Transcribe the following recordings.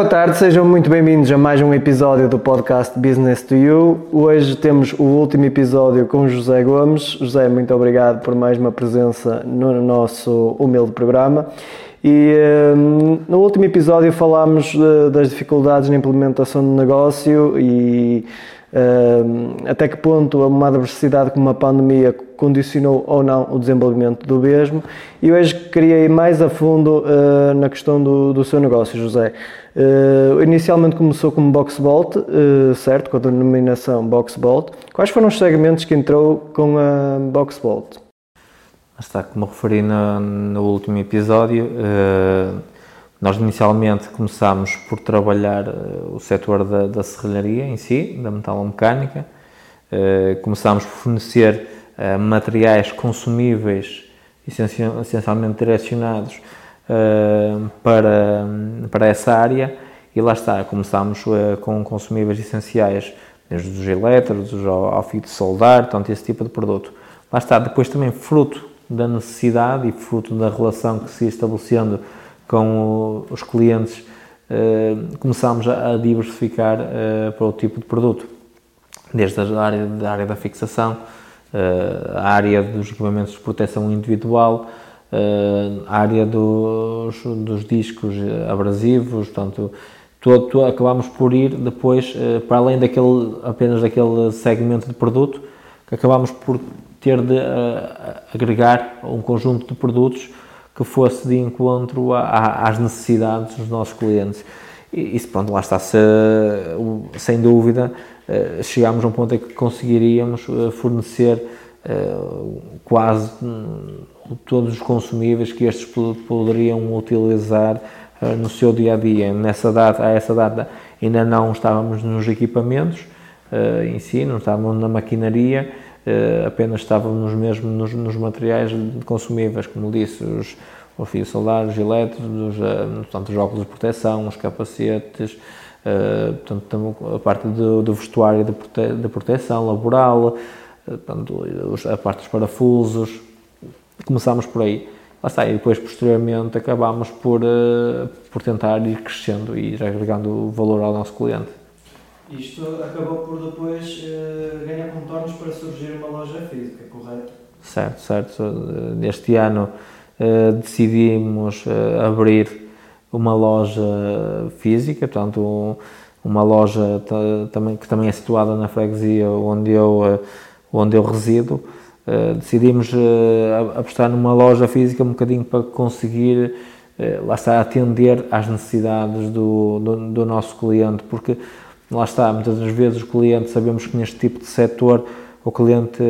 Boa tarde, sejam muito bem-vindos a mais um episódio do podcast Business to You. Hoje temos o último episódio com José Gomes. José, muito obrigado por mais uma presença no nosso humilde programa. E um, no último episódio falámos de, das dificuldades na implementação do negócio e até que ponto uma adversidade como a pandemia condicionou ou não o desenvolvimento do mesmo e hoje queria ir mais a fundo uh, na questão do, do, seu negócio, José. Uh, inicialmente começou como Boxbolt, uh, certo, com a denominação Boxbolt. Quais foram os segmentos que entrou com a Boxbolt? Está, como referi no, no último episódio, nós inicialmente começámos por trabalhar uh, o setor da, da serralharia em si, da metalomecânica. Uh, começámos por fornecer uh, materiais consumíveis, essencialmente direcionados para, para essa área, e lá está, começámos com consumíveis essenciais, desde os elétricos ao, ao de soldar, portanto, esse tipo de produto. Lá está, depois também fruto da necessidade e fruto da relação que se ia estabelecendo com os clientes, eh, começámos a diversificar eh, para o tipo de produto, desde a área, da área da fixação, eh, a área dos equipamentos de proteção individual, a área dos, dos discos abrasivos, portanto, todo, todo, por ir depois para além daquele, apenas daquele segmento de produto, que por ter de agregar um conjunto de produtos que fosse de encontro a, a, às necessidades dos nossos clientes. E isso, pronto, lá está, se, sem dúvida, eh, chegámos a um ponto em que conseguiríamos fornecer quase hum, todos os consumíveis que estes poderiam utilizar no seu dia a dia. Nessa data, a essa data ainda não estávamos nos equipamentos em si, não estávamos na maquinaria, uh, apenas estávamos mesmo nos, nos, materiais consumíveis, como disse, os, os fios solares, os elétricos, os, uh, portanto, os óculos de proteção, os capacetes, uh, portanto, a parte do, do vestuário de, prote, de, proteção laboral, portanto, os, a parte dos parafusos, começámos por aí. Lá está, e depois posteriormente acabámos por, por tentar ir crescendo e ir agregando valor ao nosso cliente. Isto acabou por depois uh, ganhar contornos para surgir uma loja física, correto? Certo, certo. Neste ano uh, decidimos uh, abrir uma loja física, portanto, uma loja também, que também é situada na freguesia onde eu, onde eu resido. Decidimos apostar numa loja física um bocadinho para conseguir lá está, atender às necessidades do, do, do nosso cliente, porque Lá está, muitas das vezes o cliente, sabemos que neste tipo de setor o cliente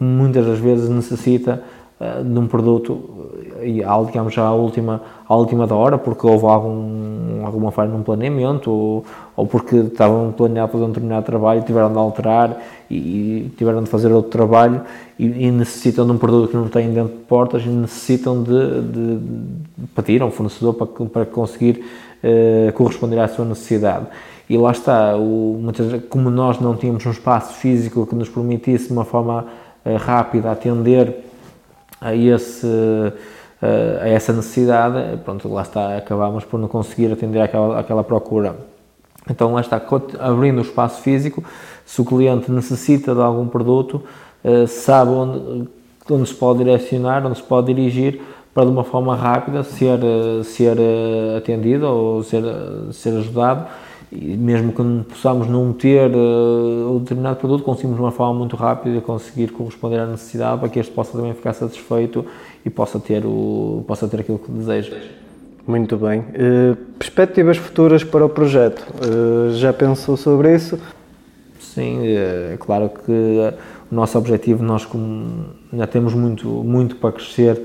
muitas das vezes necessita uh, de um produto e digamos já à última, à última da hora porque houve algum, alguma falha num planeamento ou, ou porque estavam planeados fazer um determinado trabalho tiveram de alterar e, e tiveram de fazer outro trabalho e, e, necessitam de um produto que não têm dentro de portas e necessitam de, de, de pedir a um fornecedor para, para conseguir uh, corresponder à sua necessidade. E lá está, o, muitas, como nós não tínhamos um espaço físico que nos permitisse de uma forma uh, rápida atender a, esse, a essa necessidade, pronto, lá está, acabámos por não conseguir atender àquela, àquela procura. Então lá está, abrindo o espaço físico, se o cliente necessita de algum produto, uh, sabe onde, onde se pode direcionar, onde se pode dirigir, para de uma forma rápida ser, ser atendido ou ser, ser ajudado e mesmo que possamos não ter uh, o determinado produto, conseguimos de uma forma muito rápida conseguir corresponder à necessidade para que este possa também ficar satisfeito e possa ter, o, possa ter aquilo que deseja. Muito bem. Uh, perspectivas futuras para o projeto? Uh, já pensou sobre isso? Sim, é claro que o nosso objetivo, nós como já temos muito, muito para crescer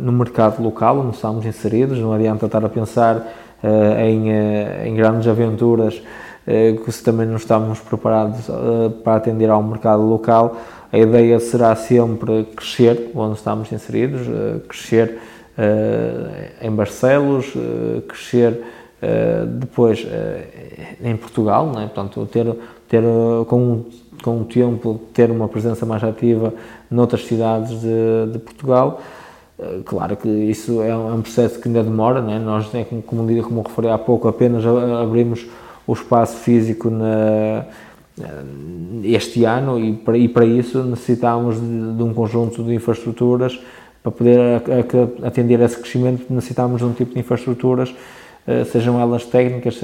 no mercado local, onde estamos inseridos, não adianta estar a pensar em, eh, em grandes aventuras eh, que se também não estamos preparados para atender ao mercado local, a ideia será sempre crescer onde estamos inseridos, crescer em Barcelos, crescer depois em Portugal, né? portanto ter, ter com, com o tempo ter uma presença mais ativa noutras cidades de, de Portugal Claro que isso é um processo que ainda demora, né? nós, né, como, como, referi há pouco, apenas abrimos o espaço físico na, este ano e para, e para isso necessitámos de, de, um conjunto de infraestruturas para poder atender esse crescimento necessitámos de um tipo de infraestruturas eh, sejam elas técnicas,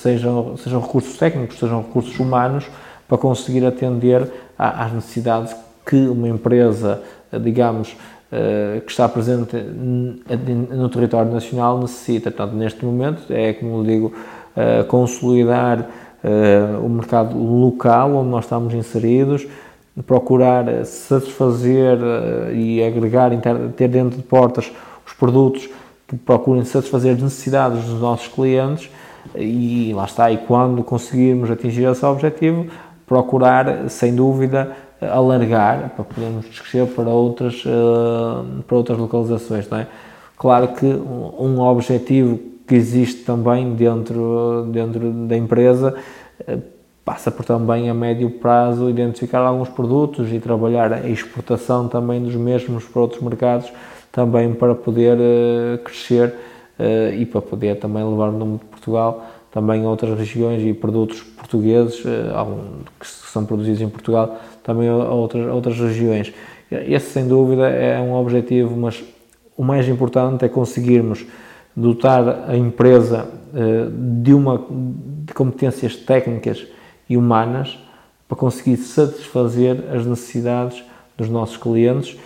sejam, sejam recursos técnicos, sejam recursos humanos, para conseguir atender às necessidades que uma empresa, eh, digamos, eh, que está presente no território nacional necessita. Portanto, neste momento, é como digo, consolidar o mercado local onde nós estamos inseridos, procurar satisfazer e agregar, ter dentro de portas os produtos que procurem satisfazer as necessidades dos nossos clientes e lá está, e quando conseguirmos atingir esse objetivo, procurar, sem dúvida, alargar para podermos crescer para outras, eh, para outras localizações, não é? Claro que um objetivo que existe também dentro, dentro da empresa eh, passa por também a médio prazo identificar alguns produtos e trabalhar a exportação também dos mesmos para outros mercados também para poder uh, crescer e para poder também levar o nome de Portugal também a outras regiões e produtos portugueses que são produzidos em Portugal também a outras, a outras regiões. Esse, sem dúvida, é um objetivo, mas o mais importante é conseguirmos dotar a empresa de uma de competências técnicas e humanas para conseguir satisfazer as necessidades dos nossos clientes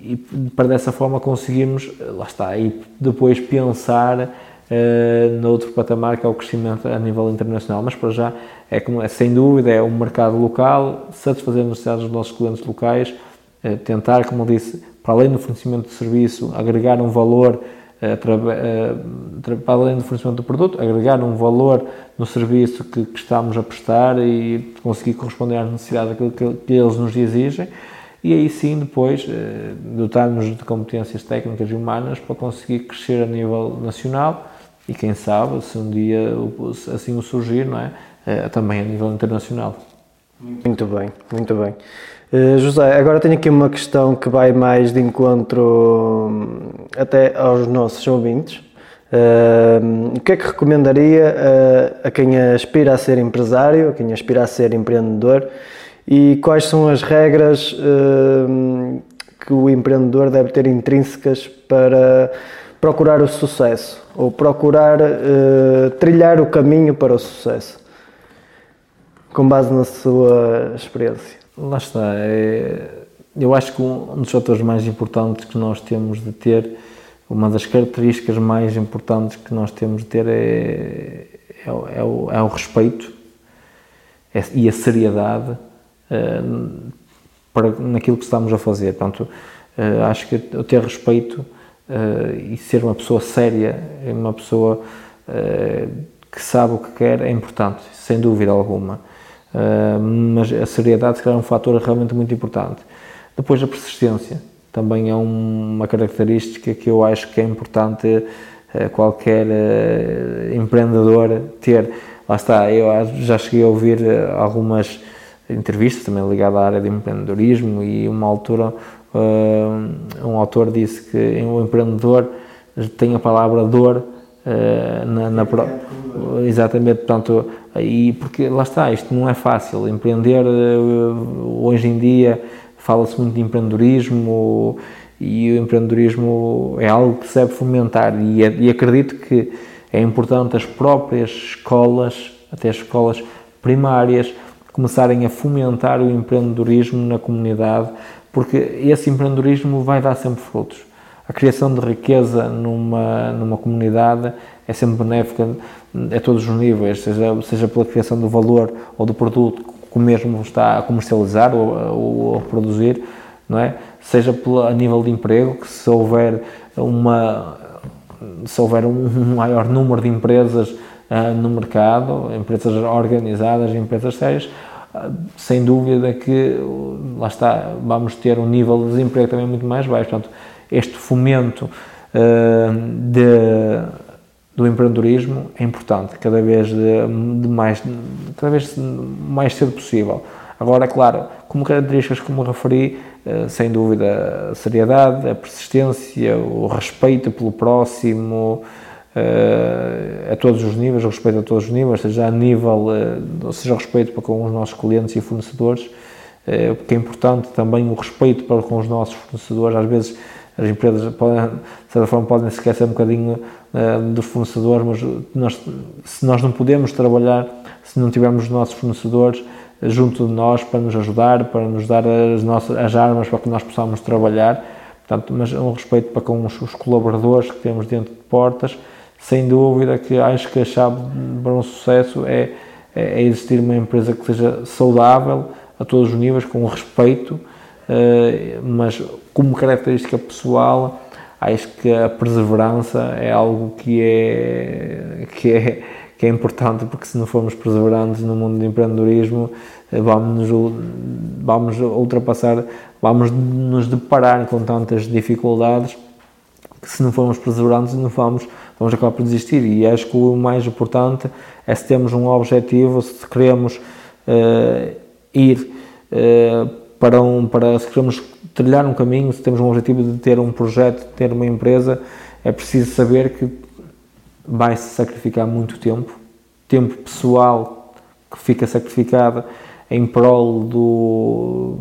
e para dessa forma conseguirmos, lá está, e depois pensar uh, noutro patamar que é o crescimento a nível internacional. Mas para já, é, como, é sem dúvida, é um mercado local, satisfazer as necessidades dos nossos clientes locais, uh, tentar, como eu disse, para além do fornecimento de serviço, agregar um valor uh, para além do fornecimento do produto, agregar um valor no serviço que, que estamos a prestar e conseguir corresponder às necessidades que, que eles nos exigem e aí sim depois eh, dotarmos de competências técnicas e humanas para conseguir crescer a nível nacional e quem sabe se um dia assim o surgir, não é? Eh, também a nível internacional. Muito bem, muito bem. Uh, José, agora tenho aqui uma questão que vai mais de encontro hum, até aos nossos ouvintes. Uh, o que é que recomendaria uh, a quem aspira a ser empresário, a quem aspira a ser empreendedor, e quais são as regras uh, que o empreendedor deve ter intrínsecas para procurar o sucesso ou procurar uh, trilhar o caminho para o sucesso, com base na sua experiência? Lá está. É, eu acho que um dos fatores mais importantes que nós temos de ter, uma das características mais importantes que nós temos de ter é, é, é o, é o respeito é, e a seriedade eh, para, naquilo que estamos a fazer. Portanto, uh, acho que ter respeito uh, e ser uma pessoa séria, uma pessoa que sabe o que quer é importante, sem dúvida alguma. mas a seriedade, se calhar, é um fator realmente muito importante. Depois, a persistência também é uma característica que eu acho que é importante qualquer empreendedor ter. Lá está, eu já cheguei a ouvir algumas entrevistas também ligada à área de empreendedorismo e uma altura uh, um autor disse que o um empreendedor tem a palavra dor uh, na, na pro... exatamente portanto e porque lá está isto não é fácil. Empreender uh, hoje em dia fala-se muito de empreendedorismo e o empreendedorismo é algo que se deve fomentar e, e acredito que é importante as próprias escolas até as escolas primárias começarem a fomentar o empreendedorismo na comunidade, porque esse empreendedorismo vai dar sempre frutos. A criação de riqueza numa, numa comunidade é sempre benéfica a todos os níveis, seja, seja pela criação do valor ou do produto que o mesmo está a comercializar ou, ou, a produzir, não é? seja pela, a nível de emprego, que se houver, uma, se houver um maior número de empresas uh, no mercado, empresas organizadas, empresas sérias, sem dúvida que, lá está, vamos ter um nível de desemprego também muito mais baixo. Portanto, este fomento uh, de, do empreendedorismo é importante, cada vez de, de mais, cada vez mais cedo possível. Agora, claro, como características como referi, sem dúvida, a seriedade, a persistência, o respeito pelo próximo, a todos os níveis, respeito a todos os níveis, seja a nível, seja o respeito para com os nossos clientes e fornecedores, porque é importante também o respeito para com os nossos fornecedores, às vezes as empresas podem, de certa forma podem se esquecer um bocadinho dos fornecedores, mas nós, se nós não podemos trabalhar, se não tivermos os nossos fornecedores junto de nós para nos ajudar, para nos dar as, nossas, as armas para que nós possamos trabalhar, portanto, mas um respeito para com os, os colaboradores que temos dentro de portas, sem dúvida que acho que a chave para um sucesso é, é, é existir uma empresa que seja saudável a todos os níveis, com respeito, uh, mas como característica pessoal, acho que a perseverança é algo que é, que é, que é importante, porque se não formos perseverantes no mundo do empreendedorismo, vamos, vamos ultrapassar, vamos nos deparar com tantas dificuldades que se não formos perseverantes, não vamos, vamos acabar por desistir. E acho que o mais importante é se temos um objetivo, se queremos uh, ir uh, para, um, para se queremos trilhar um caminho, se temos um objetivo de ter um projeto, de ter uma empresa, é preciso saber que vai-se sacrificar muito tempo, tempo pessoal que fica sacrificado em prol do,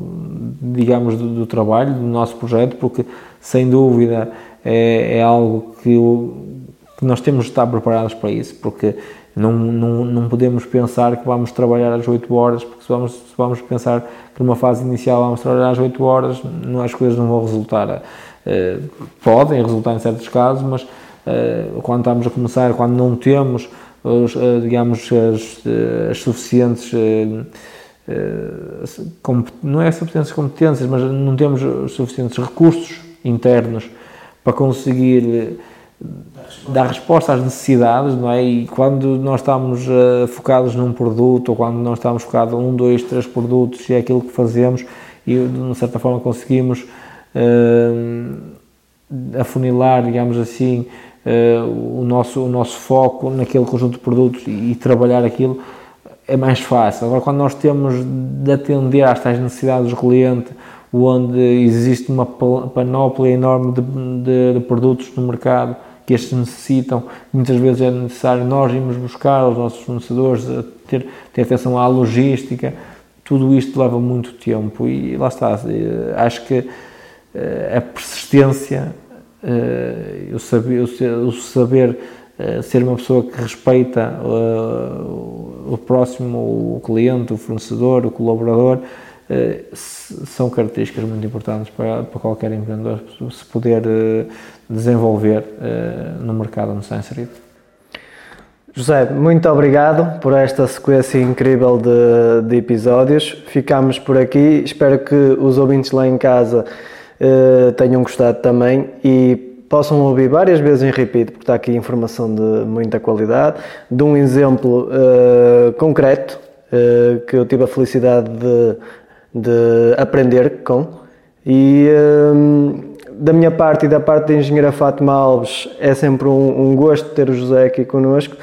digamos, do, do trabalho, do nosso projeto, porque sem dúvida é, é algo que, que nós temos de estar preparados para isso, porque não, não, não podemos pensar que vamos trabalhar às 8 horas, porque se vamos, se vamos pensar que numa fase inicial vamos trabalhar às 8 horas, não, as coisas não vão resultar. Uh, podem resultar em certos casos, mas uh, quando estamos a começar, quando não temos, os, uh, digamos, as, as suficientes. Não é suficientes competências, mas não temos os suficientes recursos internos para conseguir dar resposta às necessidades, não é? E quando nós estamos uh, focados num produto, ou quando nós estamos focados em um, dois, três produtos, e é aquilo que fazemos, e de certa forma conseguimos uh, afunilar, digamos assim, uh, o, nosso, o nosso foco naquele conjunto de produtos e, e, trabalhar aquilo, é mais fácil. Agora, quando nós temos de atender às tais necessidades do cliente, onde existe uma panóplia enorme de, de, de produtos no mercado, que estes necessitam. Muitas vezes é necessário nós irmos buscar os nossos fornecedores, ter, ter atenção à logística. Tudo isto leva muito tempo e lá está. Eh, acho que eh, a persistência, eh, o saber, o saber ser uma pessoa que respeita o próximo, o cliente, o fornecedor, o colaborador, são características muito importantes para, para qualquer empreendedor se poder desenvolver no mercado onde está inserido. José, muito obrigado por esta sequência incrível de, de episódios. Ficamos por aqui. Espero que os ouvintes lá em casa tenham gostado também e possam ouvir várias vezes em repeat, porque está aqui informação de muita qualidade, de um exemplo uh, concreto uh, que eu tive a felicidade de, de aprender com. E da minha parte e da parte da engenheira Fátima Alves, é sempre um, um gosto ter o José aqui connosco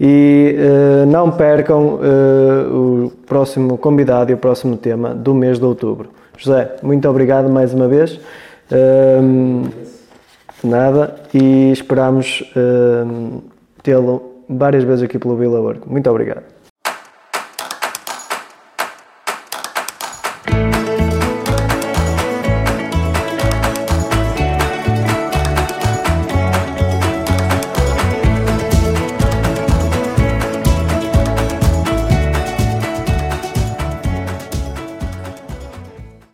e não percam o próximo convidado e o próximo tema do mês de outubro. José, muito obrigado mais uma vez. Uh, nada, e esperamos tê-lo várias vezes aqui pelo Vila Work. Muito obrigado.